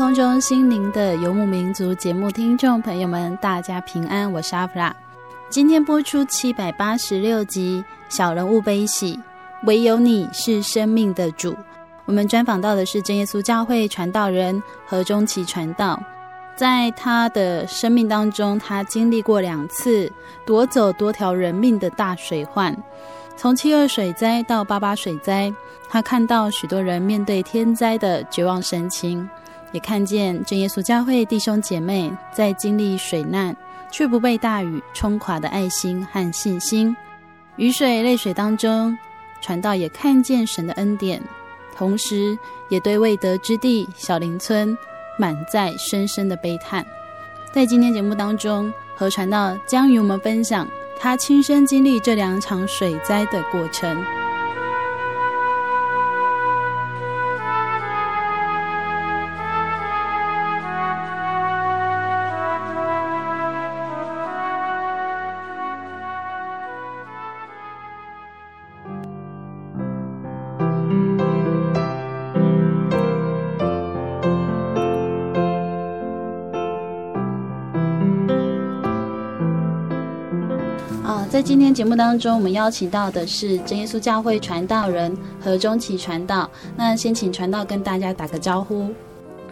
空中，心灵的游牧民族节目听众朋友们，大家平安，我是阿弗拉。今天播出七百八十六集《小人物悲喜》，唯有你是生命的主。我们专访到的是真耶稣教会传道人何中奇传道，在他的生命当中，他经历过两次夺走多条人命的大水患，从七二水灾到八八水灾，他看到许多人面对天灾的绝望神情。也看见真耶稣教会弟兄姐妹在经历水难却不被大雨冲垮的爱心和信心，雨水泪水当中，传道也看见神的恩典，同时也对未得之地小林村满载深深的悲叹。在今天节目当中，何传道将与我们分享他亲身经历这两场水灾的过程。天节目当中，我们邀请到的是真耶稣教会传道人何中奇传道。那先请传道跟大家打个招呼。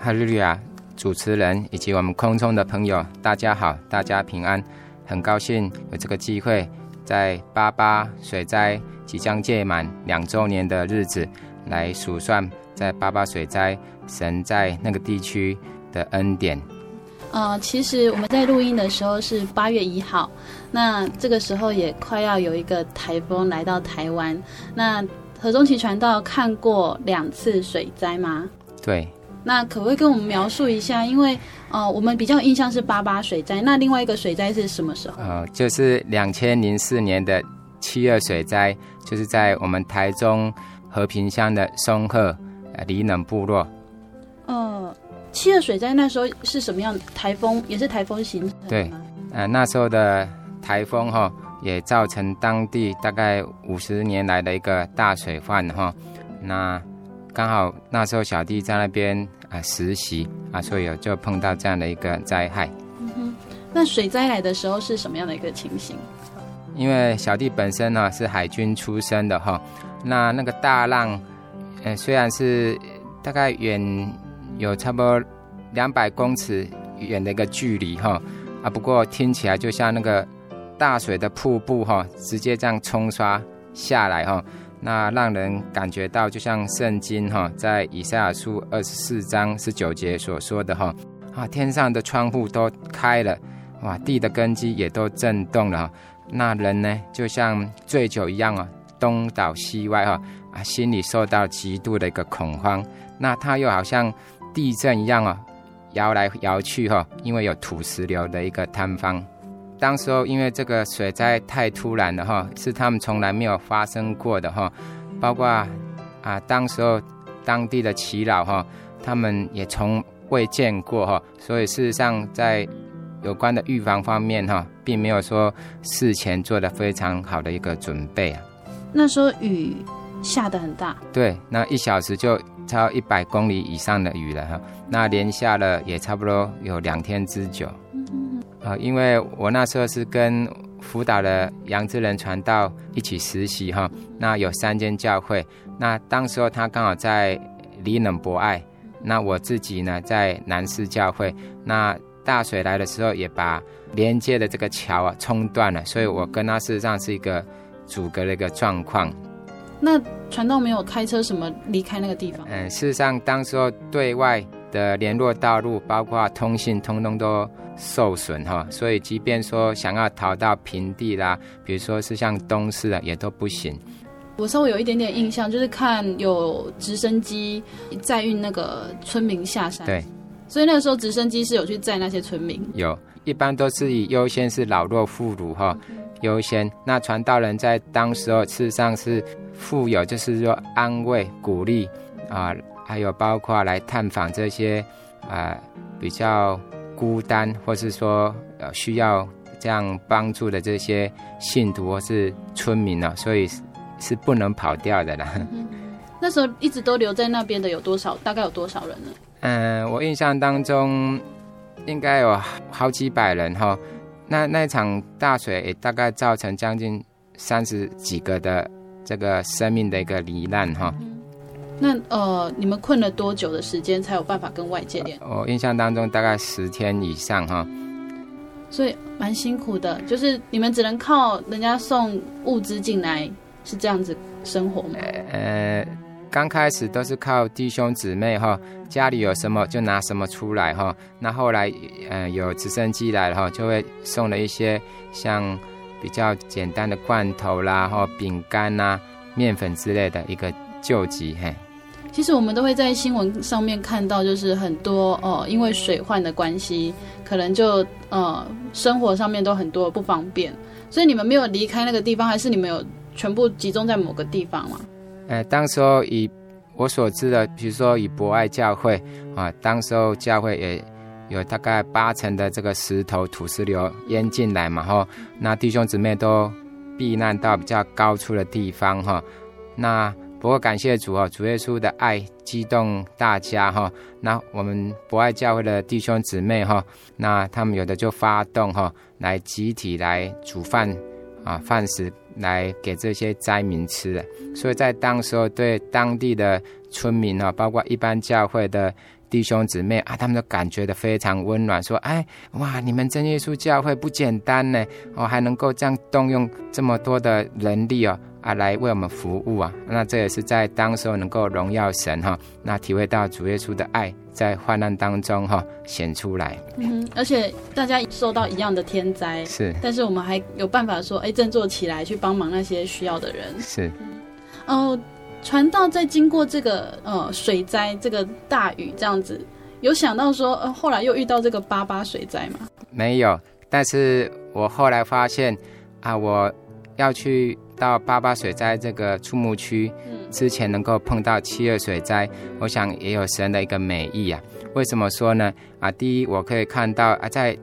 哈利路亚，主持人以及我们空中的朋友，大家好，大家平安。很高兴有这个机会，在八八水灾即将届满两周年的日子，来数算在八八水灾神在那个地区的恩典。呃，其实我们在录音的时候是八月一号，那这个时候也快要有一个台风来到台湾。那何中奇传道看过两次水灾吗？对。那可不可以跟我们描述一下？因为呃，我们比较有印象是八八水灾，那另外一个水灾是什么时候？呃，就是两千零四年的七二水灾，就是在我们台中和平乡的松鹤呃里冷部落。呃。七二水灾那时候是什么样的台风？也是台风形成的。对，呃，那时候的台风哈，也造成当地大概五十年来的一个大水患哈。那刚好那时候小弟在那边啊、呃、实习啊，所以有就碰到这样的一个灾害。嗯哼，那水灾来的时候是什么样的一个情形？因为小弟本身呢是海军出身的哈，那那个大浪，呃，虽然是大概远。有差不多两百公尺远的一个距离哈。啊，不过听起来就像那个大水的瀑布哈，直接这样冲刷下来哈，那让人感觉到就像圣经哈在以赛亚书二十四章十九节所说的哈。啊，天上的窗户都开了，哇，地的根基也都震动了，那人呢就像醉酒一样啊，东倒西歪哈啊，心里受到极度的一个恐慌，那他又好像。地震一样哦，摇来摇去哈，因为有土石流的一个坍方。当时候因为这个水灾太突然了哈，是他们从来没有发生过的哈。包括啊，当时候当地的耆老哈，他们也从未见过哈，所以事实上在有关的预防方面哈，并没有说事前做的非常好的一个准备啊。那时候雨下的很大，对，那一小时就超一百公里以上的雨了哈，那连下了也差不多有两天之久。嗯。啊，因为我那时候是跟辅导的杨志仁传道一起实习哈，那有三间教会，那当时候他刚好在里冷博爱，那我自己呢在南市教会，那大水来的时候也把连接的这个桥啊冲断了，所以我跟他事实上是一个阻隔的一个状况。那传道没有开车什么离开那个地方？嗯，事实上当时候对外的联络道路，包括通信，通通都受损哈，所以即便说想要逃到平地啦，比如说是像东势啊，也都不行。我稍微有一点点印象，就是看有直升机载运那个村民下山。对，所以那个时候直升机是有去载那些村民。有，一般都是以优先是老弱妇孺哈优先。那传道人在当时候事实上是富有，就是说安慰鼓励啊。还有包括来探访这些啊、呃、比较孤单，或是说呃需要这样帮助的这些信徒或是村民呢、哦，所以是不能跑掉的啦。嗯、那时候一直都留在那边的有多少？大概有多少人呢？嗯、呃，我印象当中应该有好几百人哈、哦。那那场大水也大概造成将近三十几个的这个生命的一个罹难哈。那呃，你们困了多久的时间才有办法跟外界联络？我印象当中大概十天以上哈，所以蛮辛苦的，就是你们只能靠人家送物资进来，是这样子生活吗？呃，刚开始都是靠弟兄姊妹哈，家里有什么就拿什么出来哈。那后来呃有直升机来了哈，就会送了一些像比较简单的罐头啦、或饼干呐、面粉之类的一个救急嘿。其实我们都会在新闻上面看到，就是很多呃，因为水患的关系，可能就呃生活上面都很多不方便。所以你们没有离开那个地方，还是你们有全部集中在某个地方吗？呃，当时候以我所知的，比如说以博爱教会啊，当时候教会也有大概八成的这个石头土石流淹进来嘛，哈，那弟兄姊妹都避难到比较高处的地方哈，那。不过感谢主哦，主耶稣的爱激动大家哈。那我们博爱教会的弟兄姊妹哈，那他们有的就发动哈，来集体来煮饭啊，饭食来给这些灾民吃的。所以在当时候对当地的村民啊，包括一般教会的弟兄姊妹啊，他们都感觉的非常温暖，说：哎哇，你们真耶稣教会不简单呢，哦，还能够这样动用这么多的人力哦。啊，来为我们服务啊！那这也是在当时候能够荣耀神哈，那体会到主耶稣的爱在患难当中哈显出来。嗯，而且大家受到一样的天灾是，但是我们还有办法说，哎，振作起来去帮忙那些需要的人是。哦、呃，传道在经过这个呃水灾这个大雨这样子，有想到说呃后来又遇到这个八八水灾吗？没有，但是我后来发现啊，我要去。到八八水灾这个畜牧区之前，能够碰到七二水灾，我想也有神的一个美意啊。为什么说呢？啊，第一，我可以看到啊，在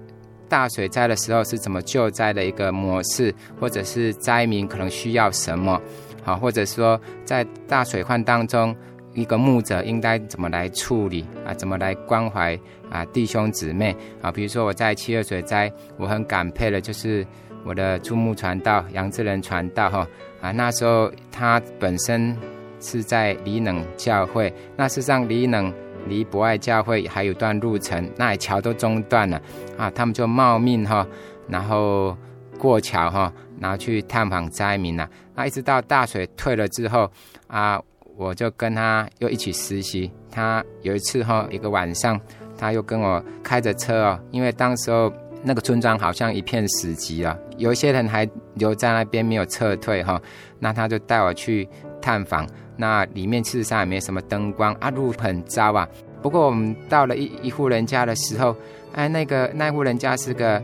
大水灾的时候是怎么救灾的一个模式，或者是灾民可能需要什么，好，或者说在大水患当中，一个牧者应该怎么来处理啊？怎么来关怀啊弟兄姊妹啊？比如说我在七二水灾，我很感佩的就是。我的注目传道杨志仁传道哈啊，那时候他本身是在里冷教会，那事实上里冷离博爱教会还有段路程，那桥都中断了啊，他们就冒命哈，然后过桥哈，然后去探访灾民了。那一直到大水退了之后啊，我就跟他又一起实习。他有一次哈，一个晚上他又跟我开着车哦，因为当时候。那个村庄好像一片死寂了，有一些人还留在那边没有撤退哈，那他就带我去探访，那里面事实上也没什么灯光啊，路很糟啊。不过我们到了一一户人家的时候，哎，那个那户人家是个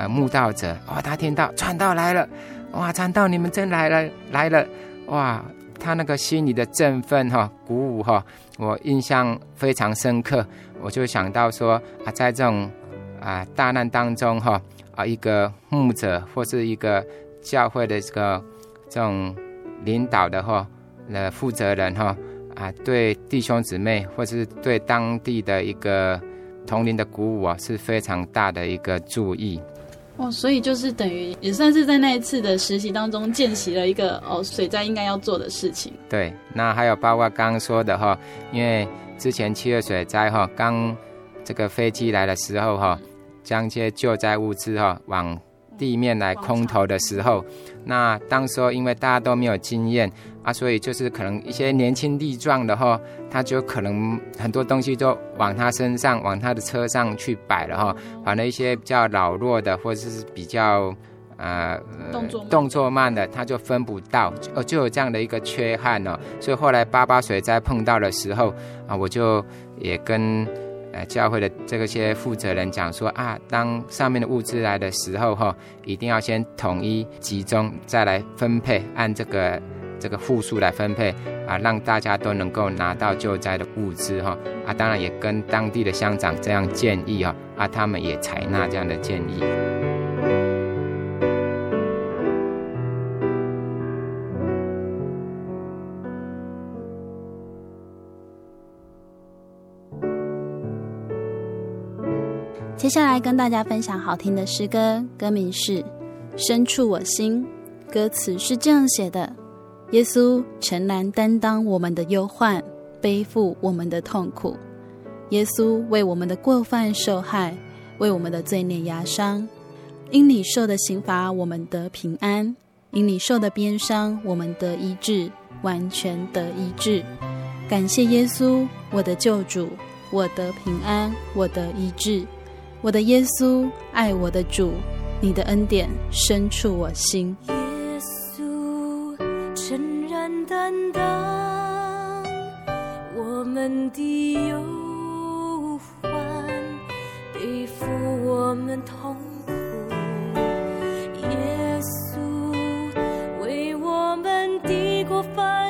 呃慕道者，哇，他听到传道来了，哇，传道你们真来了来了，哇，他那个心里的振奋哈，鼓舞哈，我印象非常深刻。我就想到说啊，在这种啊大难当中哈啊，一个牧者或是一个教会的这个这种领导的哈呃负责人哈啊，对弟兄姊妹或是对当地的一个同龄的鼓舞啊，是非常大的一个注意。哦，所以就是等于也算是在那一次的实习当中见习了一个哦水灾应该要做的事情。对，那还有包括刚刚说的哈，因为之前七月水灾哈，刚这个飞机来的时候哈，将这些救灾物资哈往地面来空投的时候，那当时候因为大家都没有经验啊，所以就是可能一些年轻力壮的哈，他就可能很多东西都往他身上、往他的车上去摆了哈，反正一些比较老弱的或者是比较呃动作动作慢的，他就分不到，哦，就有这样的一个缺憾哦，所以后来八八水灾碰到的时候啊，我就也跟。呃，教会的这个些负责人讲说啊，当上面的物资来的时候哈，一定要先统一集中，再来分配，按这个这个户数来分配啊，让大家都能够拿到救灾的物资哈啊，当然也跟当地的乡长这样建议哈啊，他们也采纳这样的建议。接下来跟大家分享好听的诗歌，歌名是《深处我心》，歌词是这样写的：耶稣诚然担当我们的忧患，背负我们的痛苦。耶稣为我们的过犯受害，为我们的罪孽压伤。因你受的刑罚，我们得平安；因你受的鞭伤，我们得医治，完全得医治。感谢耶稣，我的救主，我得平安，我得医治。我的耶稣，爱我的主，你的恩典深处我心。耶稣诚然担当我们的忧患，背负我们痛苦。耶稣为我们抵过犯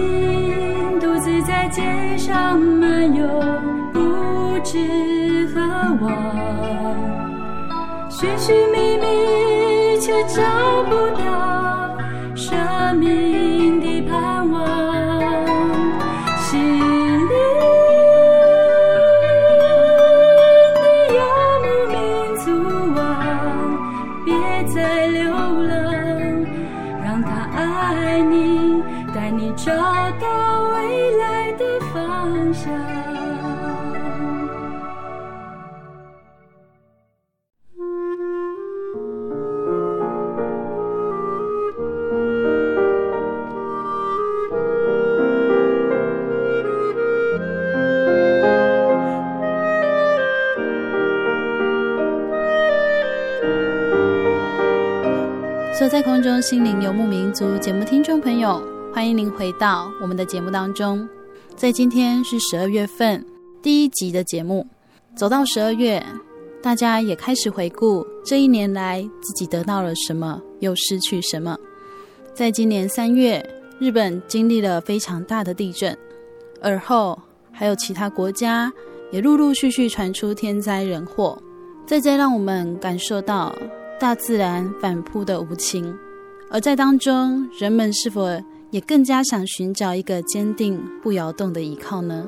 街上漫游，不知何往，寻寻觅觅却找不到生命的盼望，心里的游牧民族啊，别再流浪，让他爱你，带你找到未来。坐在空中，心灵游牧民族节目听众朋友，欢迎您回到我们的节目当中。在今天是十二月份第一集的节目，走到十二月，大家也开始回顾这一年来自己得到了什么，又失去什么。在今年三月，日本经历了非常大的地震，而后还有其他国家也陆陆续续传出天灾人祸，再再让我们感受到大自然反扑的无情。而在当中，人们是否也更加想寻找一个坚定不摇动的依靠呢？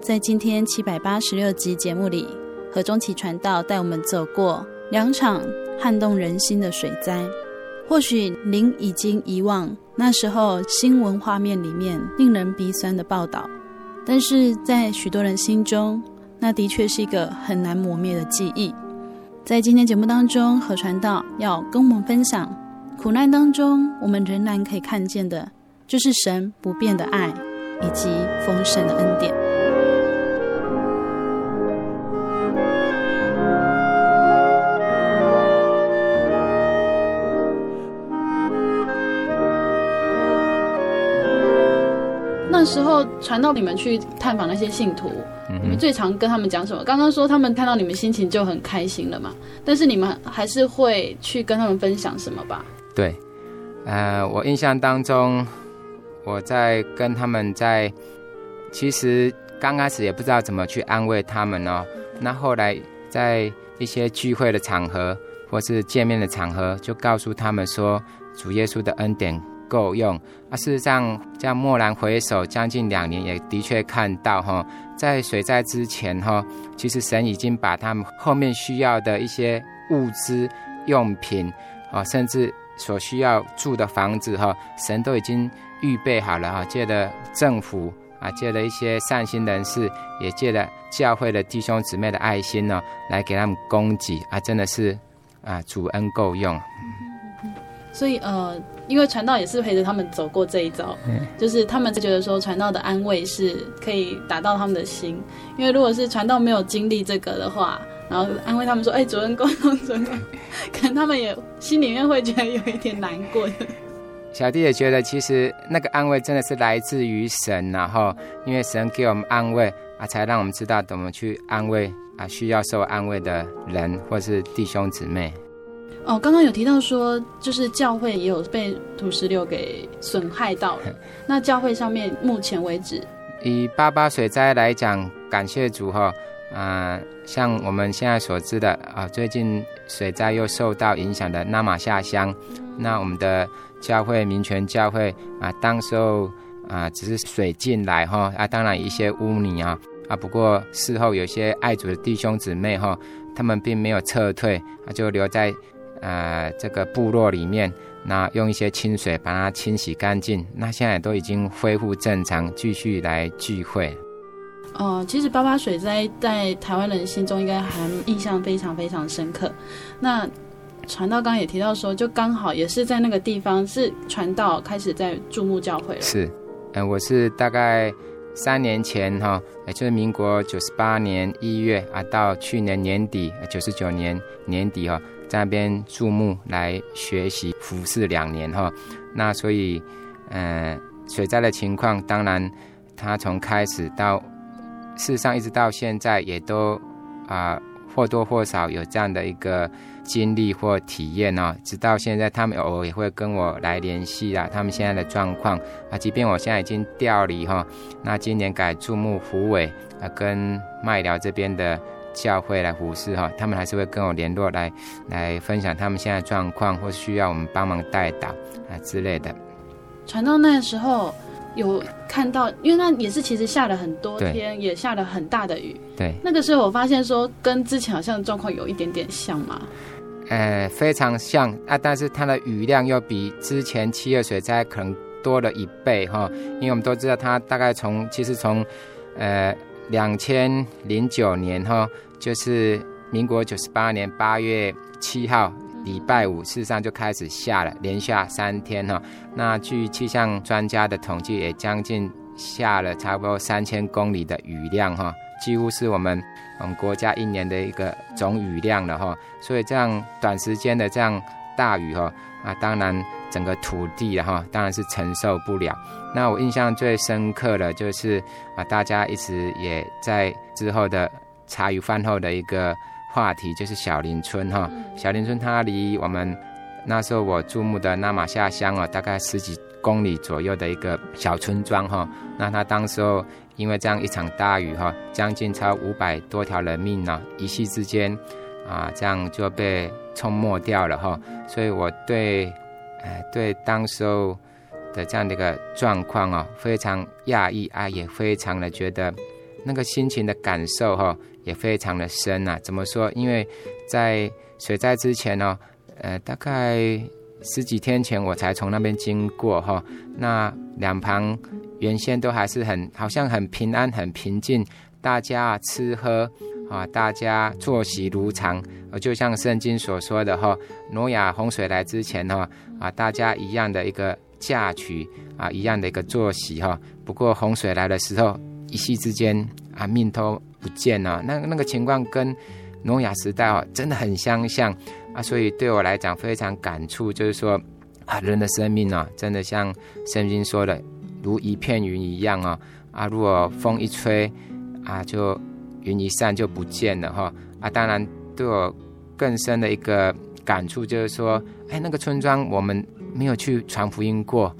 在今天七百八十六集节目里，何中奇传道带我们走过两场撼动人心的水灾。或许您已经遗忘那时候新闻画面里面令人鼻酸的报道，但是在许多人心中，那的确是一个很难磨灭的记忆。在今天节目当中，何传道要跟我们分享，苦难当中我们仍然可以看见的，就是神不变的爱以及丰盛的恩典。那时候传到你们去探访那些信徒，嗯、你们最常跟他们讲什么？刚刚说他们看到你们心情就很开心了嘛，但是你们还是会去跟他们分享什么吧？对，呃，我印象当中，我在跟他们在，其实刚开始也不知道怎么去安慰他们哦。那后来在一些聚会的场合或是见面的场合，就告诉他们说，主耶稣的恩典。够用啊！事实上，这样蓦然回首，将近两年，也的确看到哈，在水灾之前哈，其实神已经把他们后面需要的一些物资用品啊，甚至所需要住的房子哈，神都已经预备好了哈。借着政府啊，借着一些善心人士，也借着教会的弟兄姊妹的爱心呢，来给他们供给啊，真的是啊，主恩够用。所以呃，因为传道也是陪着他们走过这一遭，嗯、就是他们就觉得说传道的安慰是可以打到他们的心。因为如果是传道没有经历这个的话，然后安慰他们说：“哎，主恩够用，主恩够。”可能他们也心里面会觉得有一点难过的。小弟也觉得，其实那个安慰真的是来自于神，然后因为神给我们安慰啊，才让我们知道怎么去安慰啊需要受安慰的人或是弟兄姊妹。哦，刚刚有提到说，就是教会也有被土石流给损害到了。那教会上面目前为止，以八八水灾来讲，感谢主哈，啊、呃，像我们现在所知的啊、呃，最近水灾又受到影响的那马下乡，那我们的教会民权教会啊、当时候啊、只是水进来哈，啊，当然一些污泥啊，啊，不过事后有些爱主的弟兄姊妹哈，他们并没有撤退，啊，就留在。呃，这个部落里面，那用一些清水把它清洗干净，那现在都已经恢复正常，继续来聚会。哦、其实八八水灾在台湾人心中应该还印象非常非常深刻。那传道刚也提到说，就刚好也是在那个地方，是传道开始在注目教会了。是，嗯、我是大概三年前哈，也就是民国九十八年一月啊，到去年年底九十九年年底哈。在那边注目来学习服侍两年哈，那所以，呃，水灾的情况，当然，他从开始到，事实上一直到现在，也都啊、或多或少有这样的一个经历或体验哦。直到现在，他们偶尔也会跟我来联系啊，他们现在的状况啊，即便我现在已经调离哈，那今年改注目虎尾啊，跟麦寮这边的。教会来服侍哈，他们还是会跟我联络来来分享他们现在状况，或需要我们帮忙带导啊之类的。传到那时候有看到，因为那也是其实下了很多天，也下了很大的雨。对，那个时候我发现说，跟之前好像状况有一点点像嘛。呃，非常像啊，但是它的雨量又比之前七月水灾可能多了一倍哈，因为我们都知道它大概从其实从呃。两千零九年哈，就是民国九十八年八月七号礼拜五，事实上就开始下了，连下三天哈。那据气象专家的统计，也将近下了差不多三千公里的雨量哈，几乎是我们我们国家一年的一个总雨量了哈。所以这样短时间的这样大雨哈，啊，当然整个土地哈，当然是承受不了。那我印象最深刻的，就是啊，大家一直也在之后的茶余饭后的一个话题，就是小林村哈。小林村它离我们那时候我注目的纳玛下乡哦，大概十几公里左右的一个小村庄哈。那它当时候因为这样一场大雨哈，将近超五百多条人命呢，一夕之间啊，这样就被冲没掉了哈。所以我对，呃，对当时候的这样的一个状况啊，非常讶异啊，也非常的觉得那个心情的感受哈，也非常的深呐。怎么说？因为在水灾之前呢，呃，大概十几天前我才从那边经过哈，那两旁原先都还是很好像很平安很平静，大家吃喝啊，大家作息如常，就像圣经所说的哈，挪亚洪水来之前哈啊，大家一样的一个嫁娶啊，一样的一个作息哈，不过洪水来的时候，一夕之间啊，命都不见了，那那个情况跟。挪亚时代哦，真的很相像啊，所以对我来讲非常感触，就是说啊，人的生命啊，真的像圣经说的，如一片云一样啊啊，如果风一吹啊，就云一散就不见了哈啊。当然，对我更深的一个感触就是说，哎，那个村庄我们没有去传福音过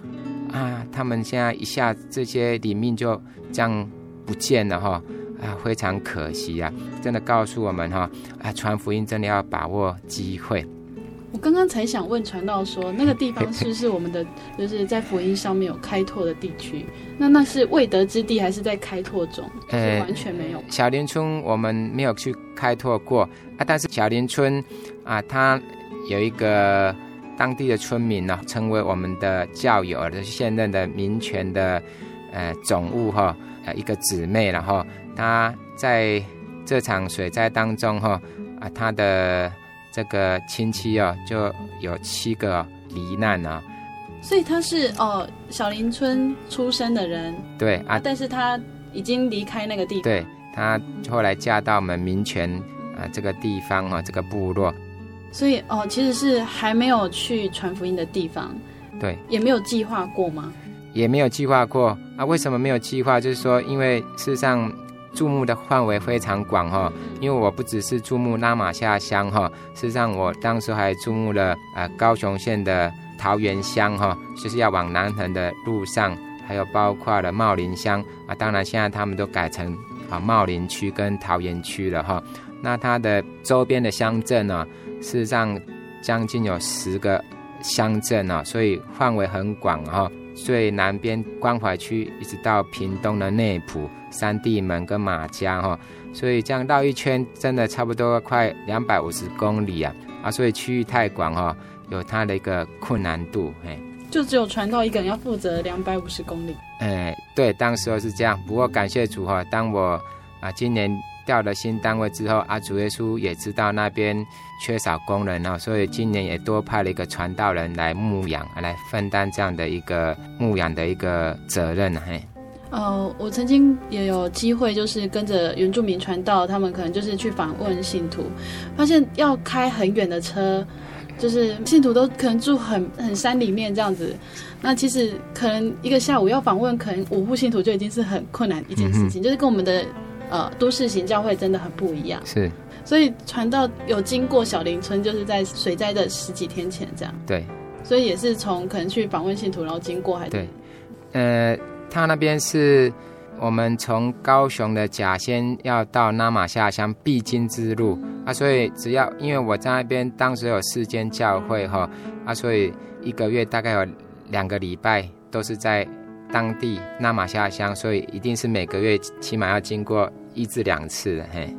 啊，他们现在一下这些里面就这样不见了哈。啊，非常可惜啊！真的告诉我们哈，啊，传福音真的要把握机会。我刚刚才想问传道说，那个地方是不是 我们的，就是在福音上面有开拓的地区？那那是未得之地，还是在开拓中？呃，完全没有。小林村我们没有去开拓过啊，但是小林村啊，它有一个当地的村民呢，成为我们的教友，就是现任的民权的呃总务哈，呃一个姊妹，然后。他在这场水灾当中，哈啊，他的这个亲戚哦，就有七个罹难了。所以他是哦，小林村出生的人，对啊，但是他已经离开那个地方。对，他后来嫁到我们民权啊这个地方啊，这个部落。所以哦，其实是还没有去传福音的地方。对，也没有计划过吗？也没有计划过啊？为什么没有计划？就是说，因为事实上。注目的范围非常广哈，因为我不只是注目拉玛夏乡哈，事实上我当时还注目了呃高雄县的桃源乡哈，就是要往南横的路上，还有包括了茂林乡啊，当然现在他们都改成啊茂林区跟桃园区了哈。那它的周边的乡镇呢，事实上将近有十个乡镇啊，所以范围很广哈。最南边关怀区一直到屏东的内埔。三地门跟马家哈，所以这样绕一圈，真的差不多快两百五十公里啊啊！所以区域太广哈，有它的一个困难度嘿。就只有传到一个人要负责两百五十公里。哎，对，当时候是这样。不过感谢主哈，当我啊今年调了新单位之后，阿主耶稣也知道那边缺少工人哦，所以今年也多派了一个传道人来牧养，来分担这样的一个牧养的一个责任嘿。呃，我曾经也有机会，就是跟着原住民传道，他们可能就是去访问信徒，发现要开很远的车，就是信徒都可能住很很山里面这样子。那其实可能一个下午要访问，可能五户信徒就已经是很困难一件事情，嗯、就是跟我们的呃都市型教会真的很不一样。是，所以传道有经过小林村，就是在水灾的十几天前这样。对，所以也是从可能去访问信徒，然后经过还对，呃。他那边是我们从高雄的甲仙要到那玛下乡必经之路啊，所以只要因为我在那边当时有四间教会哈啊，所以一个月大概有两个礼拜都是在当地那玛下乡，所以一定是每个月起码要经过一至两次嘿。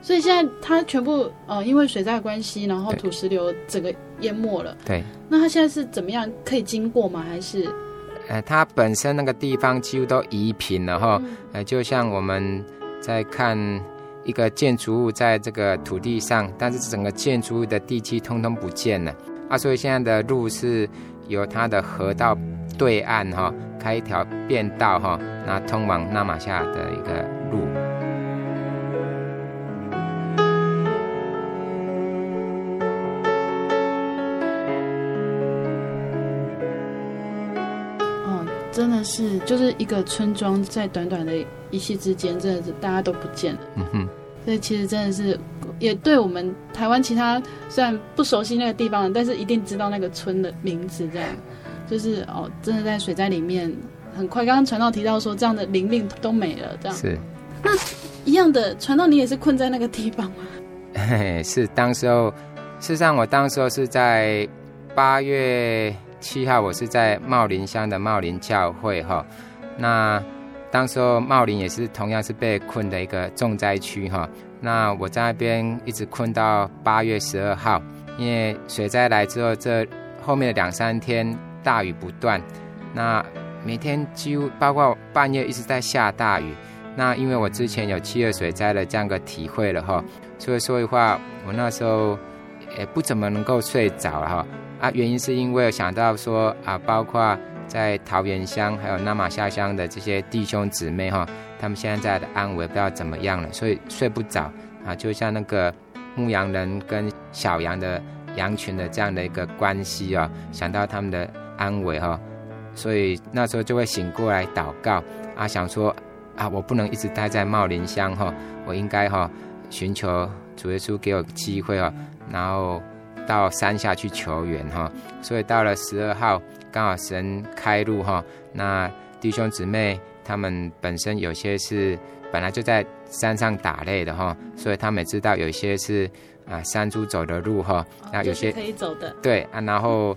所以现在它全部呃因为水灾的关系，然后土石流整个淹没了。对。那它现在是怎么样可以经过吗？还是？呃，它本身那个地方几乎都夷平了哈，呃，就像我们在看一个建筑物在这个土地上，但是整个建筑物的地基通通不见了啊，所以现在的路是由它的河道对岸哈开一条便道哈，那通往纳玛夏的一个路。真的是，就是一个村庄，在短短的一夕之间，真的是大家都不见了。嗯哼，所以其实真的是也对我们台湾其他虽然不熟悉那个地方，但是一定知道那个村的名字。这样，就是哦，真的在水灾里面，很快。刚刚传道提到说，这样的灵命都没了，这样是。那一样的，传道你也是困在那个地方吗？嘿嘿，是，当时候，事实上我当时候是在八月七号，我是在茂林乡的茂林教会哈。那当时候茂林也是同样是被困的一个重灾区哈。那我在那边一直困到八月十二号，因为水灾来之后，这后面的两三天大雨不断，那每天几乎包括半夜一直在下大雨。那因为我之前有七月水灾的这样个体会了哈，所以说的话，我那时候也不怎么能够睡着了哈。啊，原因是因为想到说啊，包括在桃园乡还有那玛下乡的这些弟兄姊妹哈。他们现在的安危不知道怎么样了，所以睡不着啊，就像那个牧羊人跟小羊的羊群的这样的一个关系啊，想到他们的安危哈，所以那时候就会醒过来祷告啊，想说啊，我不能一直待在茂林乡哈，我应该哈寻求主耶稣给我机会啊，然后到山下去求援哈，所以到了十二号刚好神开路哈，那弟兄姊妹。他们本身有些是本来就在山上打猎的哈，所以他们也知道有些是啊山猪走的路哈，那有些可以走的，对啊，然后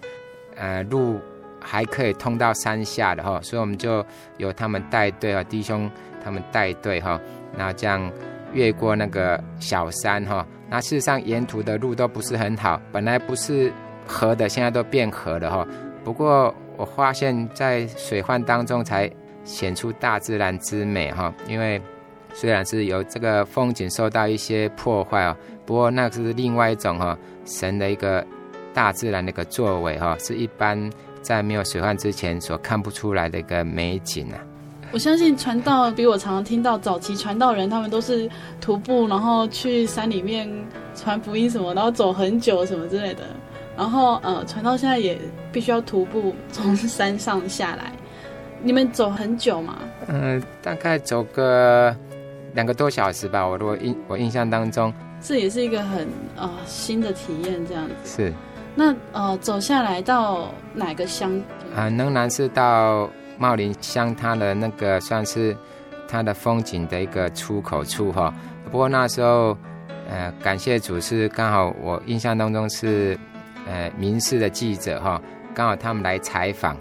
呃路还可以通到山下的哈，所以我们就由他们带队啊，弟兄他们带队哈，那这样越过那个小山哈，那事实上沿途的路都不是很好，本来不是河的，现在都变河了哈。不过我发现，在水患当中才。显出大自然之美哈，因为虽然是有这个风景受到一些破坏哦，不过那是另外一种哈，神的一个大自然的一个作为哈，是一般在没有水患之前所看不出来的一个美景啊。我相信传道比我常常听到早期传道人，他们都是徒步，然后去山里面传福音什么，然后走很久什么之类的。然后呃，传道现在也必须要徒步从山上下来。你们走很久吗？嗯、呃，大概走个两个多小时吧。我如果印我印象当中，这也是一个很啊、呃、新的体验，这样子。是。那呃，走下来到哪个乡？啊、呃，能南是到茂林乡，它的那个算是它的风景的一个出口处哈。不过那时候，呃，感谢主是刚好我印象当中是呃民视的记者哈，刚好他们来采访。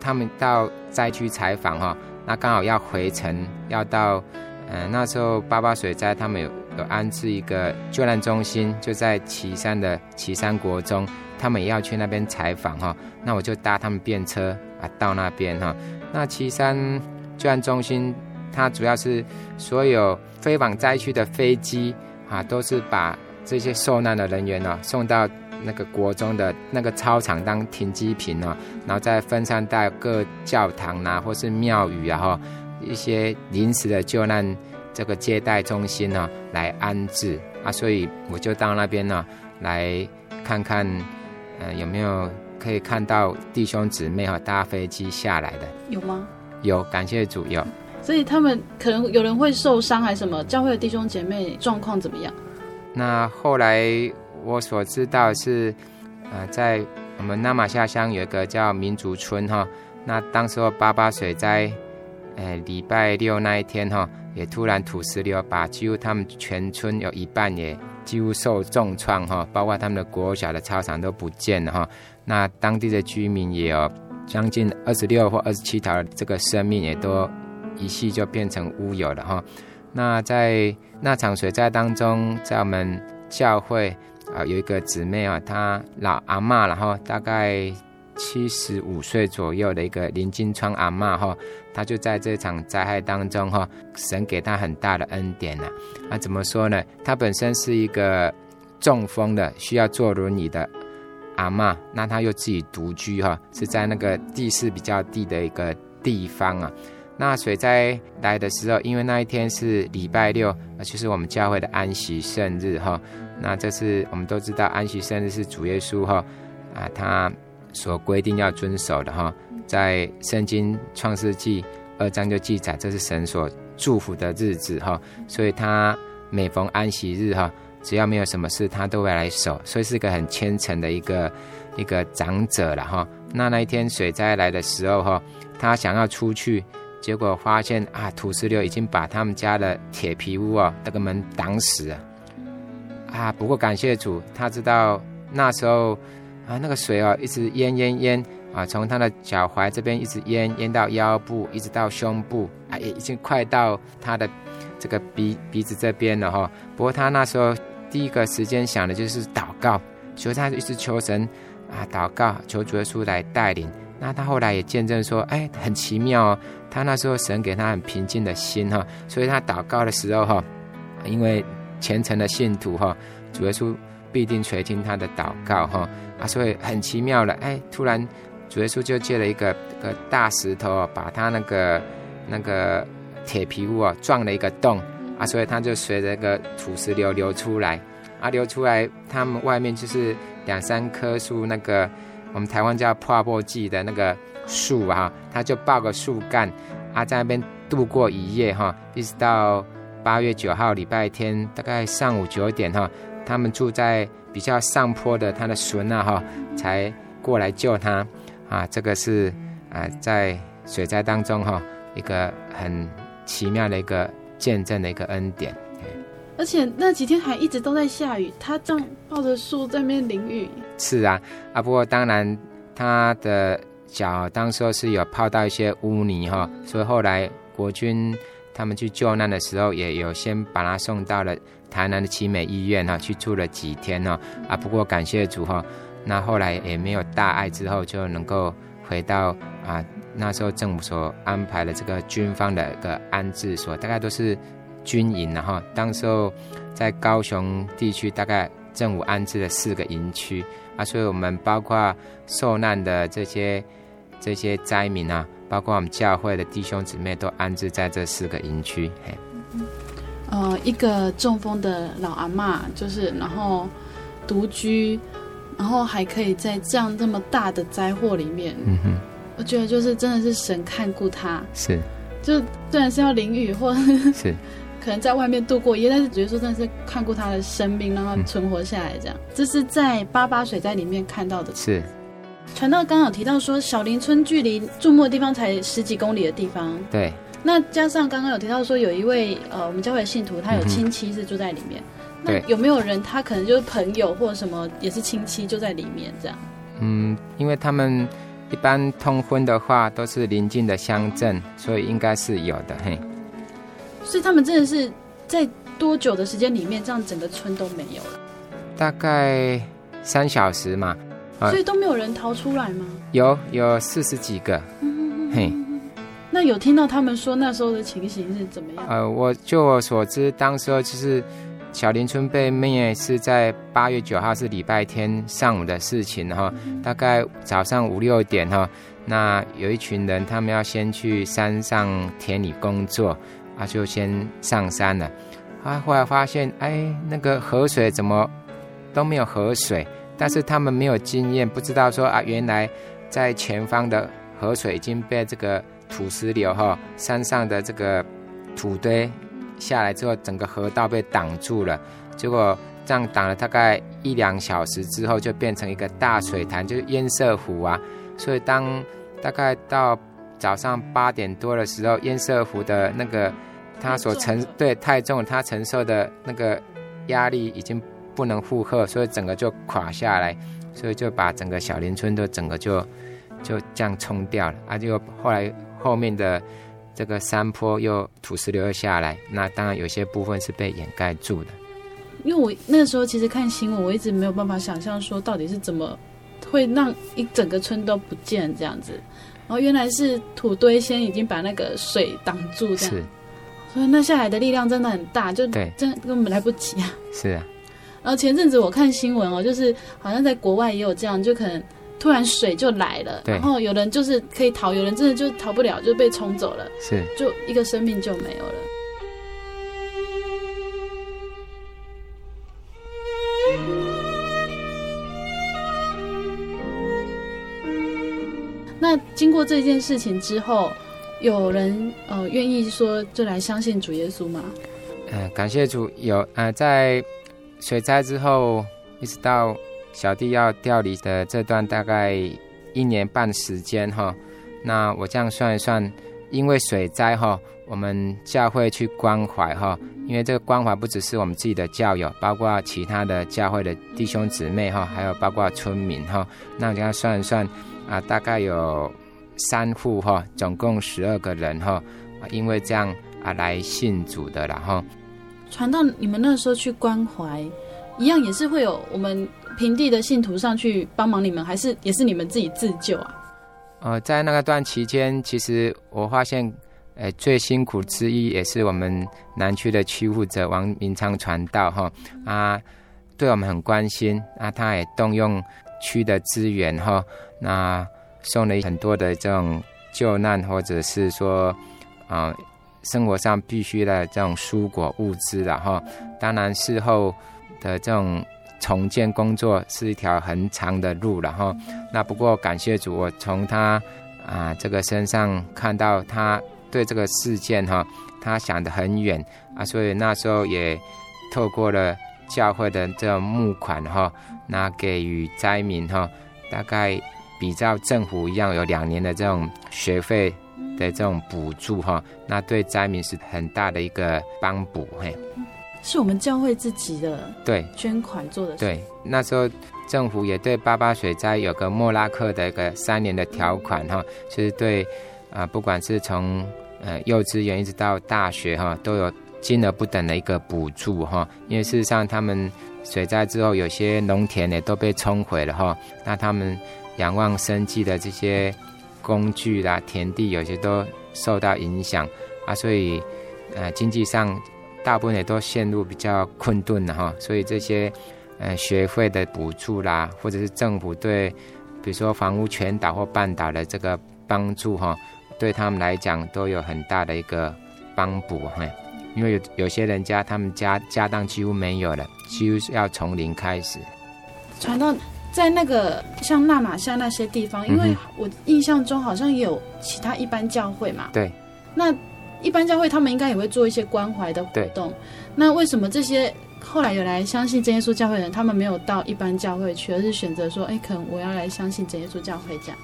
他们到灾区采访哈，那刚好要回程，要到，呃，那时候八八水灾，他们有有安置一个救难中心，就在旗山的旗山国中，他们也要去那边采访哈，那我就搭他们便车啊到那边哈。那岐山救援中心，它主要是所有飞往灾区的飞机啊，都是把这些受难的人员呢送到。那个国中的那个操场当停机坪呢，然后再分散到各教堂啊，或是庙宇啊，哈，一些临时的救难这个接待中心呢，来安置啊，所以我就到那边呢，来看看，呃，有没有可以看到弟兄姊妹哈搭飞机下来的？有吗？有，感谢主有。所以他们可能有人会受伤还是什么？教会的弟兄姐妹状况怎么样？那后来。我所知道是，呃，在我们纳玛下乡有一个叫民族村哈，那当时候八八水灾，呃，礼拜六那一天哈，也突然土石流把几乎他们全村有一半也几乎受重创哈，包括他们的国小的操场都不见了哈，那当地的居民也有将近二十六或二十七条这个生命也都一夕就变成乌有了哈，那在那场水灾当中，在我们教会。啊，有一个姊妹啊，她老阿嬷，然后大概七十五岁左右的一个林金川阿嬷哈，她就在这场灾害当中哈，神给她很大的恩典呐。那怎么说呢？她本身是一个中风的，需要坐轮椅的阿嬷，那她又自己独居哈，是在那个地势比较低的一个地方啊。那水灾来的时候，因为那一天是礼拜六，就是我们教会的安息圣日哈。那这是我们都知道，安息圣日是主耶稣哈啊，他所规定要遵守的哈，在圣经创世纪二章就记载，这是神所祝福的日子哈，所以他每逢安息日哈，只要没有什么事，他都会来守，所以是个很虔诚的一个一个长者了哈。那那一天水灾来的时候哈，他想要出去，结果发现啊，土石流已经把他们家的铁皮屋哦那个门挡死了啊。不过感谢主，他知道那时候啊那个水哦一直淹淹淹啊，从他的脚踝这边一直淹淹到腰部，一直到胸部啊，也已经快到他的这个鼻鼻子这边了哈。不过他那时候。第一个时间想的就是祷告，所以他一直求神啊，祷告求主耶稣来带领。那他后来也见证说，哎，很奇妙哦。他那时候神给他很平静的心哈，所以他祷告的时候哈，因为虔诚的信徒哈，主耶稣必定垂听他的祷告哈啊，所以很奇妙了，哎，突然主耶稣就借了一个个大石头，把他那个那个铁皮屋啊撞了一个洞。所以它就随着个土石流流出来，啊，流出来，他们外面就是两三棵树，那个我们台湾叫破布季的那个树啊，他就抱个树干，啊，在那边度过一夜哈，一直到八月九号礼拜天，大概上午九点哈，他们住在比较上坡的他的孙啊哈，才过来救他，啊，这个是啊在水灾当中哈一个很奇妙的一个。见证的一个恩典，而且那几天还一直都在下雨，他这样抱着树在那边淋雨。是啊，啊，不过当然他的脚当时候是有泡到一些污泥哈，所以后来国军他们去救难的时候，也有先把他送到了台南的奇美医院哈，去住了几天哈。啊，不过感谢主哈，那后来也没有大碍，之后就能够回到啊。那时候政府所安排的这个军方的一个安置所，大概都是军营，然后当时候在高雄地区，大概政府安置了四个营区啊，所以我们包括受难的这些这些灾民啊，包括我们教会的弟兄姊妹，都安置在这四个营区。嘿，呃，一个中风的老阿嬷，就是然后独居，然后还可以在这样这么大的灾祸里面，嗯哼。我觉得就是真的是神看顾他，是，就虽然是要淋雨或是 可能在外面度过夜，但是觉得说真的是看顾他的生命，让他存活下来这样。嗯、这是在八八水灾里面看到的。是，传道刚有提到说，小林村距离注目的地方才十几公里的地方。对。那加上刚刚有提到说，有一位呃我们教会的信徒，他有亲戚是住在里面。嗯、那有没有人他可能就是朋友或者什么也是亲戚就在里面这样？嗯，因为他们。一般通婚的话都是邻近的乡镇，所以应该是有的嘿。所以他们真的是在多久的时间里面，这样整个村都没有了？大概三小时嘛。所以都没有人逃出来吗？有，有四十几个。嘿。那有听到他们说那时候的情形是怎么样？呃，我就我所知，当时候就是。小林村被灭是在八月九号，是礼拜天上午的事情哈。大概早上五六点哈，那有一群人，他们要先去山上田里工作啊，就先上山了。啊，后来发现，哎，那个河水怎么都没有河水？但是他们没有经验，不知道说啊，原来在前方的河水已经被这个土石流哈，山上的这个土堆。下来之后，整个河道被挡住了。结果这样挡了大概一两小时之后，就变成一个大水潭，就是堰塞湖啊。所以当大概到早上八点多的时候，堰塞湖的那个它所承对太重，它承受的那个压力已经不能负荷，所以整个就垮下来，所以就把整个小林村都整个就就这样冲掉了。啊，就后来后面的。这个山坡又土石流又下来，那当然有些部分是被掩盖住的。因为我那个时候其实看新闻，我一直没有办法想象说到底是怎么会让一整个村都不见这样子。然后原来是土堆先已经把那个水挡住，这样。是。所以那下来的力量真的很大，就真根本来不及啊。是啊。然后前阵子我看新闻哦，就是好像在国外也有这样，就可能。突然水就来了，然后有人就是可以逃，有人真的就逃不了，就被冲走了，是，就一个生命就没有了。那经过这件事情之后，有人呃愿意说就来相信主耶稣吗？呃，感谢主，有呃在水灾之后，一直到小弟要调离的这段大概一年半时间哈，那我这样算一算，因为水灾哈，我们教会去关怀哈，因为这个关怀不只是我们自己的教友，包括其他的教会的弟兄姊妹哈，还有包括村民哈，那我这样算一算啊，大概有三户哈，总共十二个人哈，因为这样啊来信主的，然后。传到你们那时候去关怀，一样也是会有我们平地的信徒上去帮忙你们，还是也是你们自己自救啊？呃，在那个段期间，其实我发现，呃，最辛苦之一也是我们南区的区负责王明昌传道哈啊，对我们很关心啊，他也动用区的资源哈，那送了很多的这种救难或者是说啊。生活上必须的这种蔬果物资，然后当然事后的这种重建工作是一条很长的路，然后那不过感谢主，我从他啊这个身上看到他对这个事件哈，他想得很远啊，所以那时候也透过了教会的这种募款哈，那给予灾民哈，大概比照政府一样有两年的这种学费。的这种补助哈，那对灾民是很大的一个帮补嘿。是我们教会自己的对捐款做的。对，那时候政府也对八八水灾有个莫拉克的一个三年的条款哈，就是对啊，不管是从呃幼稚园一直到大学哈，都有金额不等的一个补助哈。因为事实上他们水灾之后，有些农田呢都被冲毁了哈，那他们仰望生计的这些。工具啦，田地有些都受到影响啊，所以呃经济上大部分也都陷入比较困顿了哈。所以这些呃学费的补助啦，或者是政府对比如说房屋全倒或半倒的这个帮助哈，对他们来讲都有很大的一个帮补哈。因为有有些人家他们家家当几乎没有了，几乎是要从零开始。传到。在那个像纳玛夏那些地方，因为我印象中好像也有其他一般教会嘛。对。那一般教会他们应该也会做一些关怀的活动。那为什么这些后来有来相信真耶稣教会的人，他们没有到一般教会去，而是选择说：“哎，可能我要来相信真耶稣教会这样？”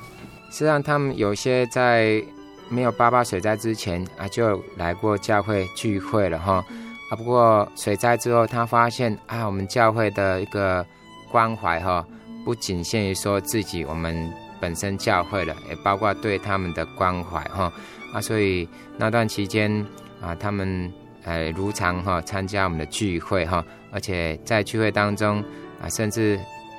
实际上，他们有些在没有八八水灾之前啊，就来过教会聚会了哈。啊，不过水灾之后，他发现啊，我们教会的一个关怀哈。不仅限于说自己我们本身教会了，也包括对他们的关怀哈啊，所以那段期间啊，他们呃如常哈参加我们的聚会哈，而且在聚会当中啊，甚至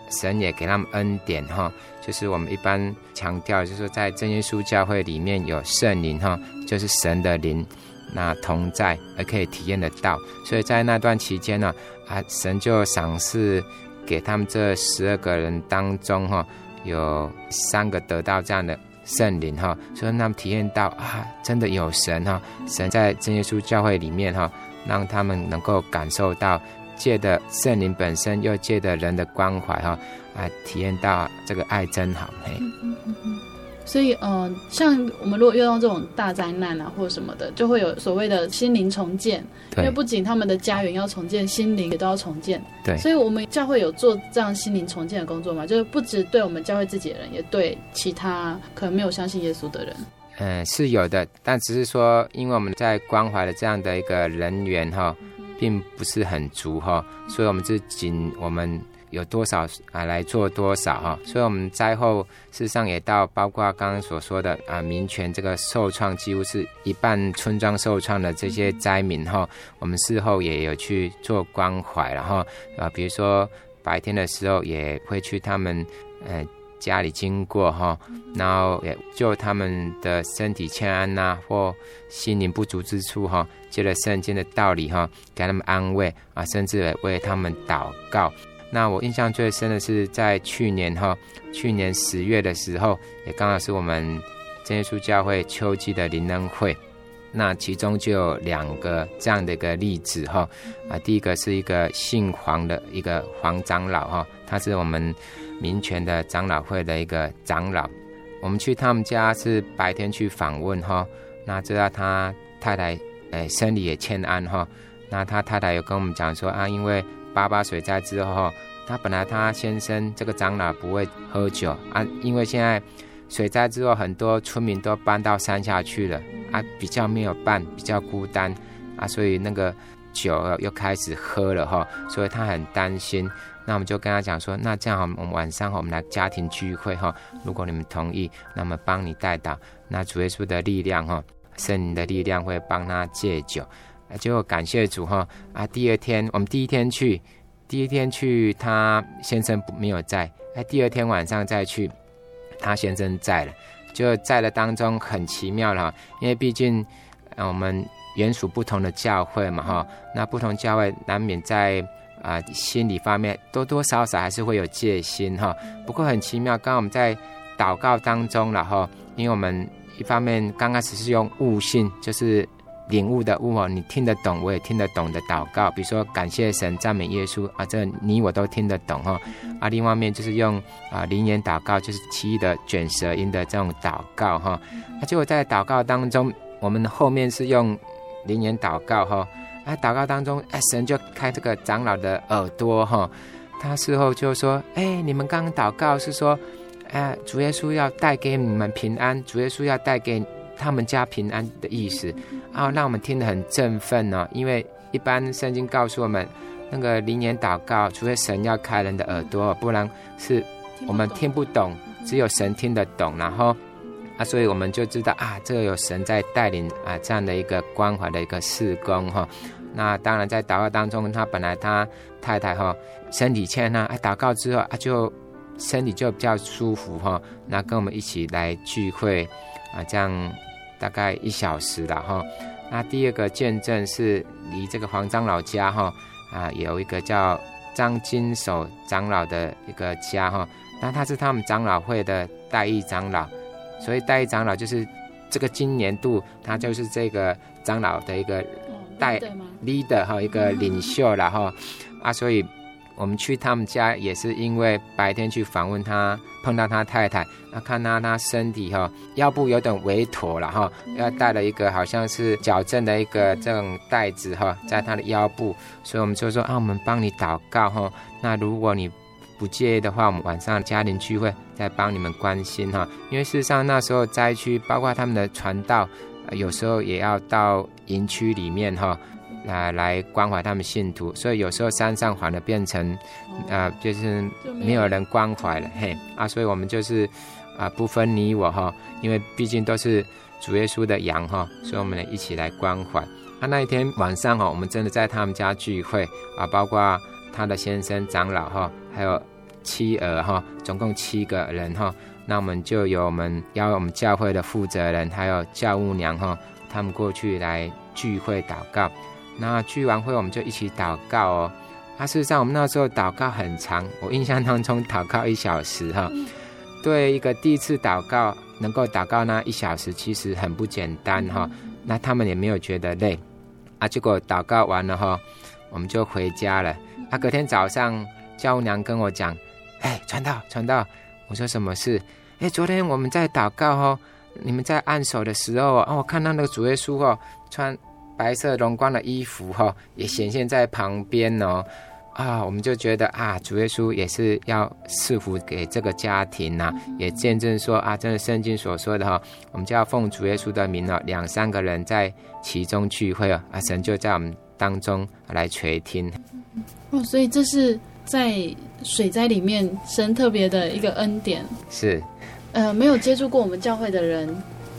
神也给他们恩典哈，就是我们一般强调，就是说在真耶稣教会里面有圣灵哈，就是神的灵那同在，而可以体验得到，所以在那段期间呢啊，神就赏赐。给他们这十二个人当中，哈，有三个得到这样的圣灵，哈，所以他们体验到啊，真的有神，哈，神在真耶稣教会里面，哈，让他们能够感受到借的圣灵本身，又借的人的关怀，哈，啊，体验到这个爱真好，嘿。所以，嗯、呃，像我们如果遇到这种大灾难啊，或者什么的，就会有所谓的心灵重建。对。因为不仅他们的家园要重建，心灵也都要重建。对。所以我们教会有做这样心灵重建的工作嘛？就是不止对我们教会自己的人，也对其他可能没有相信耶稣的人。嗯，是有的，但只是说，因为我们在关怀的这样的一个人员哈，并不是很足哈，所以我们是仅我们。有多少啊来做多少哈，所以我们灾后事实上也到包括刚刚所说的啊民权这个受创几乎是一半村庄受创的这些灾民哈，我们事后也有去做关怀，然后啊比如说白天的时候也会去他们呃家里经过哈，然后也就他们的身体欠安呐或心灵不足之处哈，借着圣经的道理哈，给他们安慰啊，甚至为他们祷告。那我印象最深的是在去年哈，去年十月的时候，也刚好是我们真耶稣教会秋季的灵恩会。那其中就有两个这样的一个例子哈，啊，第一个是一个姓黄的一个黄长老哈，他是我们民权的长老会的一个长老。我们去他们家是白天去访问哈，那知道他太太诶身体也欠安哈。那他太太有跟我们讲说啊，因为八八水灾之后，他本来他先生这个长老不会喝酒啊，因为现在水灾之后，很多村民都搬到山下去了啊，比较没有伴，比较孤单啊，所以那个酒又开始喝了哈，所以他很担心。那我们就跟他讲说，那这样，我们晚上我们来家庭聚会哈，如果你们同意，那么帮你带到，那主耶稣的力量哈，圣灵的力量会帮他戒酒。啊就感谢主哈啊！第二天我们第一天去，第一天去他先生没有在，哎，第二天晚上再去，他先生在了，就在了当中很奇妙了，因为毕竟我们原属不同的教会嘛哈，那不同教会难免在啊心理方面多多少少还是会有戒心哈。不过很奇妙，刚刚我们在祷告当中了哈，因为我们一方面刚开始是用悟性，就是。领悟的悟哦，你听得懂，我也听得懂的祷告，比如说感谢神、赞美耶稣啊，这你我都听得懂哈。啊，另外一面就是用啊灵言祷告，就是奇异的卷舌音的这种祷告哈。啊，结果在祷告当中，我们后面是用灵言祷告哈。啊，祷告当中，哎，神就开这个长老的耳朵哈。他事后就说，哎，你们刚刚祷告是说，哎，主耶稣要带给你们平安，主耶稣要带给。他们家平安的意思啊，让我们听得很振奋呢、哦。因为一般圣经告诉我们，那个灵言祷告，除非神要开人的耳朵，不然是我们听不懂，只有神听得懂。然后啊，所以我们就知道啊，这个有神在带领啊，这样的一个关怀的一个事工哈。那当然在祷告当中，他本来他太太哈身体欠他，啊，祷告之后啊就身体就比较舒服哈。那跟我们一起来聚会啊，这样。大概一小时了哈，那第二个见证是离这个黄长老家哈啊，有一个叫张金守长老的一个家哈，那他是他们长老会的代议长老，所以代议长老就是这个今年度他就是这个长老的一个代 leader 哈，一个领袖了哈。啊，所以。我们去他们家也是因为白天去访问他，碰到他太太，啊，看到他身体哈，腰部有点微驼了哈，要带了一个好像是矫正的一个这种带子哈，在他的腰部，所以我们就说啊，我们帮你祷告哈。那如果你不介意的话，我们晚上家庭聚会再帮你们关心哈。因为事实上那时候灾区包括他们的传道，有时候也要到营区里面哈。来来关怀他们信徒，所以有时候山上反而变成，啊、呃，就是没有人关怀了，嘿啊，所以我们就是啊、呃，不分你我哈，因为毕竟都是主耶稣的羊哈，所以我们一起来关怀。啊，那一天晚上哈，我们真的在他们家聚会啊，包括他的先生长老哈，还有妻儿哈，总共七个人哈，那我们就有我们邀我们教会的负责人，还有教务娘哈，他们过去来聚会祷告。那聚完会，我们就一起祷告哦。啊，事实上，我们那时候祷告很长，我印象当中祷告一小时哈。对一个第一次祷告，能够祷告那一小时，其实很不简单哈。那他们也没有觉得累。啊，结果祷告完了哈，我们就回家了。啊，隔天早上，教务娘跟我讲：“哎，传道，传道。”我说：“什么事？”哎，昨天我们在祷告哦，你们在按手的时候哦，我看到那个主耶稣哦，穿。白色荣光的衣服哈，也显现在旁边哦，啊，我们就觉得啊，主耶稣也是要赐福给这个家庭呐、啊，也见证说啊，真的圣经所说的哈，我们就要奉主耶稣的名哦，两三个人在其中聚会哦，啊，神就在我们当中来垂听。哦，所以这是在水灾里面神特别的一个恩典。是，呃，没有接触过我们教会的人。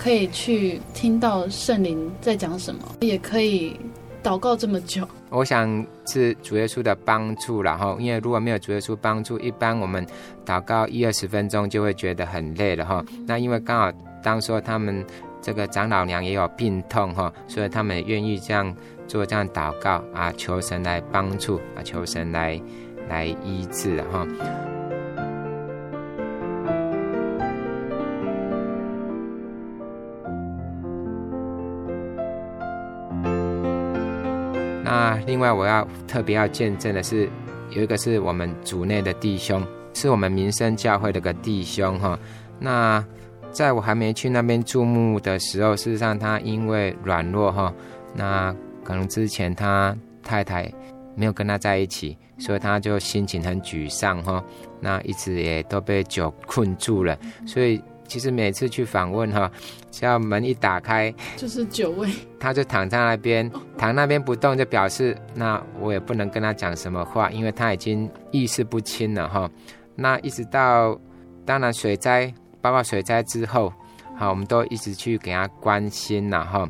可以去听到圣灵在讲什么，也可以祷告这么久。我想是主耶稣的帮助，然后因为如果没有主耶稣帮助，一般我们祷告一二十分钟就会觉得很累了哈。那因为刚好当说他们这个长老娘也有病痛哈，所以他们也愿意这样做这样祷告啊，求神来帮助啊，求神来来医治哈。那另外我要特别要见证的是，有一个是我们组内的弟兄，是我们民生教会的个弟兄哈。那在我还没去那边注目的时候，事实上他因为软弱哈，那可能之前他太太没有跟他在一起，所以他就心情很沮丧哈。那一直也都被酒困住了，所以其实每次去访问哈，只要门一打开，就是酒味，他就躺在那边，躺那边不动，就表示那我也不能跟他讲什么话，因为他已经意识不清了哈。那一直到当然水灾，包括水灾之后，好，我们都一直去给他关心了哈。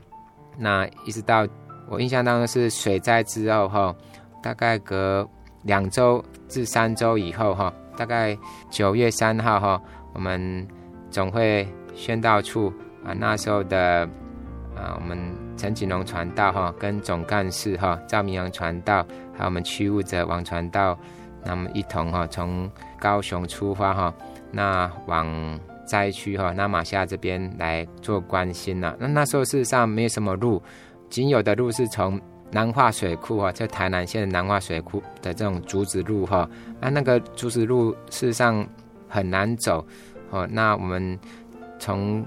那一直到我印象当中是水灾之后哈，大概隔两周至三周以后哈。大概九月三号哈，我们总会宣道处啊，那时候的啊，我们陈景龙传道哈，跟总干事哈赵明阳传道，还有我们区务者王传道，那么一同哈从高雄出发哈，那往灾区哈那玛夏这边来做关心呐。那那时候事实上没有什么路，仅有的路是从。南化水库啊，在台南县的南化水库的这种竹子路哈，啊，那个竹子路事实上很难走，哦，那我们从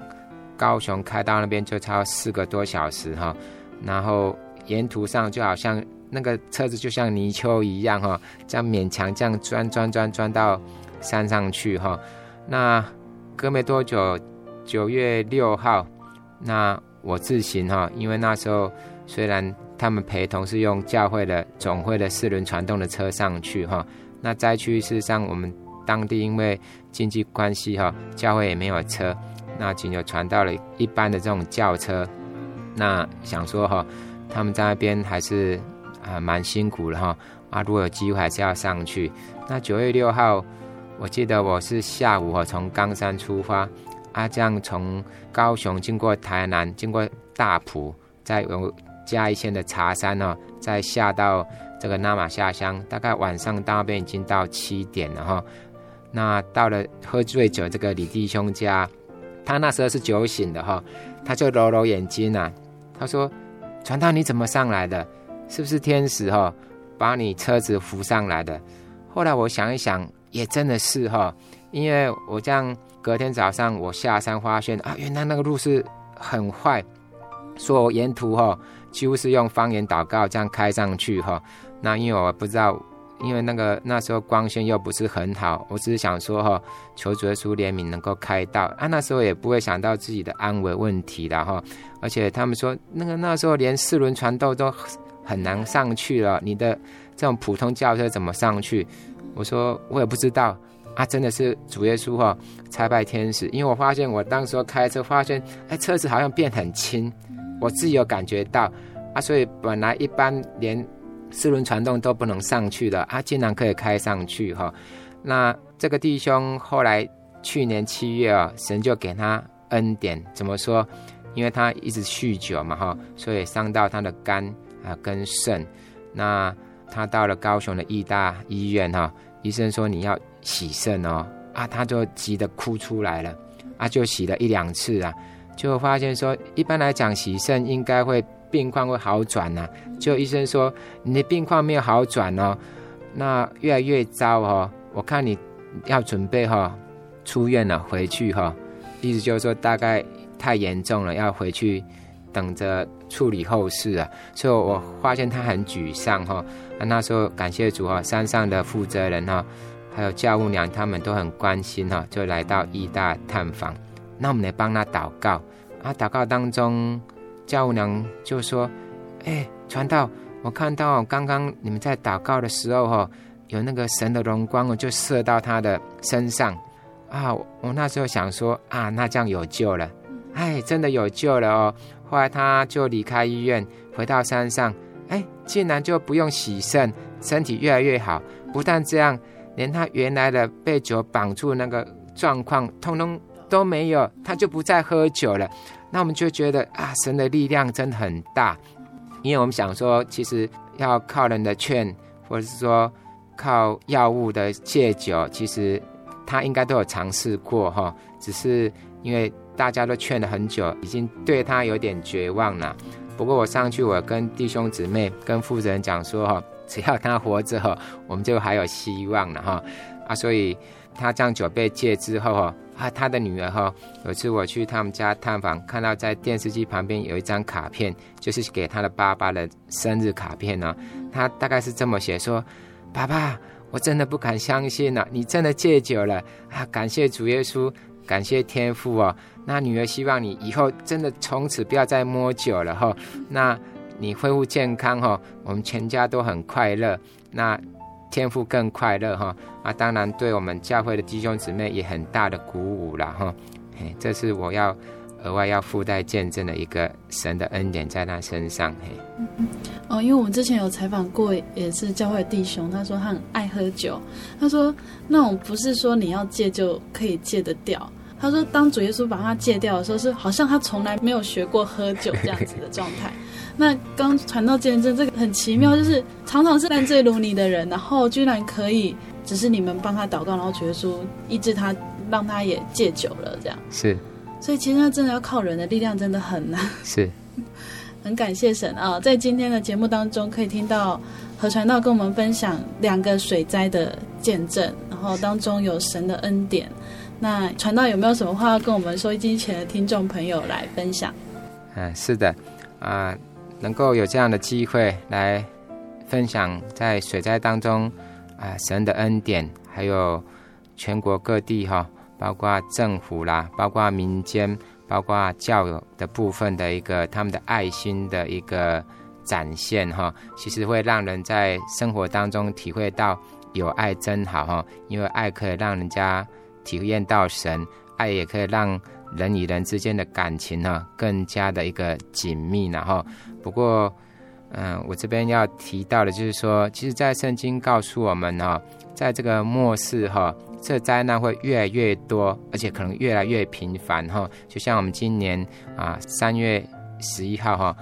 高雄开到那边就超四个多小时哈，然后沿途上就好像那个车子就像泥鳅一样哈，这样勉强这样钻钻钻钻到山上去哈，那隔没多久，九月六号，那我自行哈，因为那时候虽然。他们陪同是用教会的总会的四轮传动的车上去哈。那灾区事实上我们当地因为经济关系哈，教会也没有车，那仅有传到了一般的这种轿车。那想说哈，他们在那边还是啊蛮辛苦的哈。啊，如果有机会还是要上去。那九月六号，我记得我是下午哈从冈山出发，啊这样从高雄经过台南，经过大埔，再有。嘉义县的茶山哦，再下到这个那玛下乡，大概晚上到那边已经到七点了哈。那到了喝醉酒这个李弟兄家，他那时候是酒醒的哈，他就揉揉眼睛啊，他说：“传道你怎么上来的？是不是天使哈把你车子扶上来的？”后来我想一想，也真的是哈，因为我这样隔天早上我下山发现啊，原来那个路是很坏，说沿途哈。几乎是用方言祷告这样开上去哈，那因为我不知道，因为那个那时候光线又不是很好，我只是想说哈，求主耶稣怜悯能够开道啊。那时候也不会想到自己的安危问题的哈，而且他们说那个那时候连四轮传动都很难上去了，你的这种普通轿车怎么上去？我说我也不知道啊，真的是主耶稣哈差派天使，因为我发现我当时候开车发现哎车子好像变很轻。我自己有感觉到啊，所以本来一般连四轮传动都不能上去的啊，竟然可以开上去哈。那这个弟兄后来去年七月啊，神就给他恩典，怎么说？因为他一直酗酒嘛哈，所以伤到他的肝啊跟肾。那他到了高雄的义大医院哈，医生说你要洗肾哦啊，他就急得哭出来了啊，就洗了一两次啊。就发现说，一般来讲洗肾应该会病况会好转呢、啊。就医生说你的病况没有好转哦，那越来越糟哦。我看你要准备哈、哦、出院了，回去哈、哦，意思就是说大概太严重了，要回去等着处理后事啊。所以我发现他很沮丧哈、哦。那时候感谢主哈、哦，山上的负责人哈、哦，还有教务娘他们都很关心哈、哦，就来到义大探访。那我们来帮他祷告啊！祷告当中，教务娘就说：“哎，传道，我看到刚刚你们在祷告的时候，哈，有那个神的荣光我，就射到他的身上啊！我那时候想说啊，那这样有救了，哎，真的有救了哦！后来他就离开医院，回到山上，哎，竟然就不用洗肾，身体越来越好。不但这样，连他原来的被酒绑住那个状况，通通。”都没有，他就不再喝酒了。那我们就觉得啊，神的力量真的很大。因为我们想说，其实要靠人的劝，或者是说靠药物的戒酒，其实他应该都有尝试过哈。只是因为大家都劝了很久，已经对他有点绝望了。不过我上去，我跟弟兄姊妹、跟负责人讲说哈，只要他活着哈，我们就还有希望了哈。啊，所以他这样酒被戒之后哈。啊，他的女儿哈，有次我去他们家探访，看到在电视机旁边有一张卡片，就是给他的爸爸的生日卡片呢。他大概是这么写说：“爸爸，我真的不敢相信了，你真的戒酒了啊！感谢主耶稣，感谢天父哦。那女儿希望你以后真的从此不要再摸酒了哈、那你恢复健康哈、我们全家都很快乐。那天父更快乐哈。啊，当然对我们教会的弟兄姊妹也很大的鼓舞了哈。嘿，这是我要。额外要附带见证的一个神的恩典在他身上，嘿。哦，因为我们之前有采访过，也是教会弟兄，他说他很爱喝酒，他说那种不是说你要戒就可以戒得掉。他说当主耶稣把他戒掉的时候，是好像他从来没有学过喝酒这样子的状态。那刚传道见证这个很奇妙，就是常常是烂醉如泥的人，然后居然可以只是你们帮他祷告，然后主耶稣医治他，让他也戒酒了，这样是。所以其实那真的要靠人的力量，真的很难。是，很感谢神啊，在今天的节目当中，可以听到何传道跟我们分享两个水灾的见证，然后当中有神的恩典。那传道有没有什么话要跟我们收音机前的听众朋友来分享？嗯，是的，啊、呃，能够有这样的机会来分享在水灾当中啊、神的恩典，还有全国各地哈。包括政府啦，包括民间，包括教友的部分的一个他们的爱心的一个展现哈，其实会让人在生活当中体会到有爱真好哈，因为爱可以让人家体验到神，爱也可以让人与人之间的感情呢更加的一个紧密然后，不过，嗯，我这边要提到的就是说，其实，在圣经告诉我们哈，在这个末世哈。这灾难会越来越多，而且可能越来越频繁哈。就像我们今年啊三月十一号哈，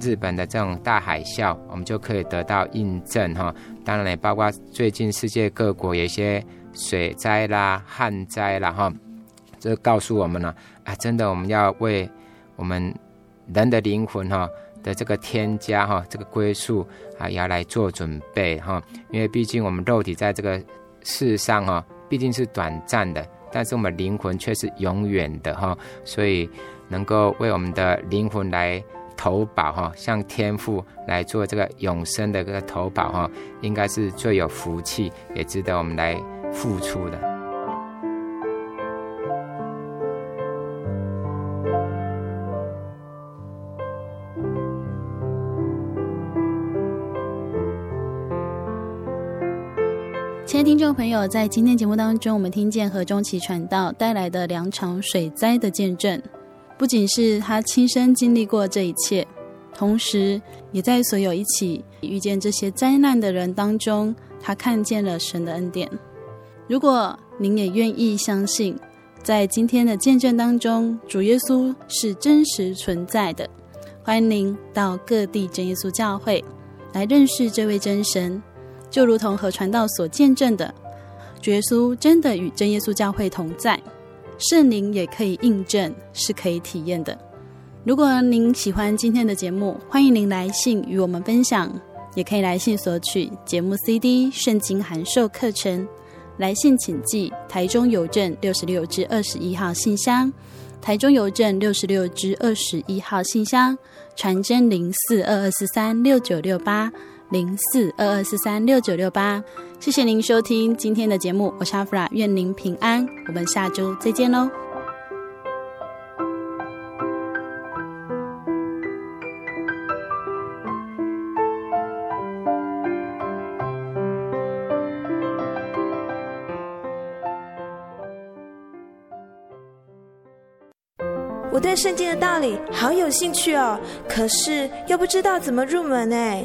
日本的这种大海啸，我们就可以得到印证哈。当然也包括最近世界各国有一些水灾啦、旱灾啦哈，这告诉我们了啊，真的我们要为我们人的灵魂哈的这个天家哈，这个归宿啊，要来做准备哈。因为毕竟我们肉体在这个世上哈。毕竟是短暂的，但是我们灵魂却是永远的哈，所以能够为我们的灵魂来投保哈，向天父来做这个永生的这个投保哈，应该是最有福气，也值得我们来付出的。听众朋友，在今天节目当中，我们听见何中奇传道带来的两场水灾的见证，不仅是他亲身经历过这一切，同时也在所有一起遇见这些灾难的人当中，他看见了神的恩典。如果您也愿意相信，在今天的见证当中，主耶稣是真实存在的，欢迎您到各地真耶稣教会来认识这位真神。就如同和传道所见证的，主耶稣真的与真耶稣教会同在，圣灵也可以印证，是可以体验的。如果您喜欢今天的节目，欢迎您来信与我们分享，也可以来信索取节目 CD、圣经函授课程。来信请寄台中邮政六十六至二十一号信箱，台中邮政六十六至二十一号信箱，传真零四二二四三六九六八。零四二二四三六九六八，谢谢您收听今天的节目，我是阿弗拉，愿您平安，我们下周再见喽。我对圣经的道理好有兴趣哦，可是又不知道怎么入门哎。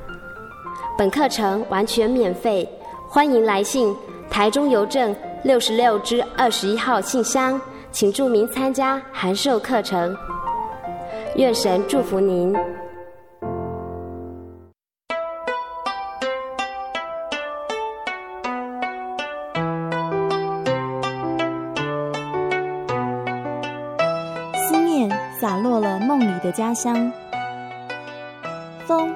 本课程完全免费欢迎来信台中邮政六十六之二十一号信箱请注明参加函授课程。愿神祝福您。思念洒落了梦里的家乡。风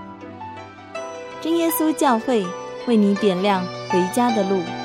真耶稣教会为你点亮回家的路。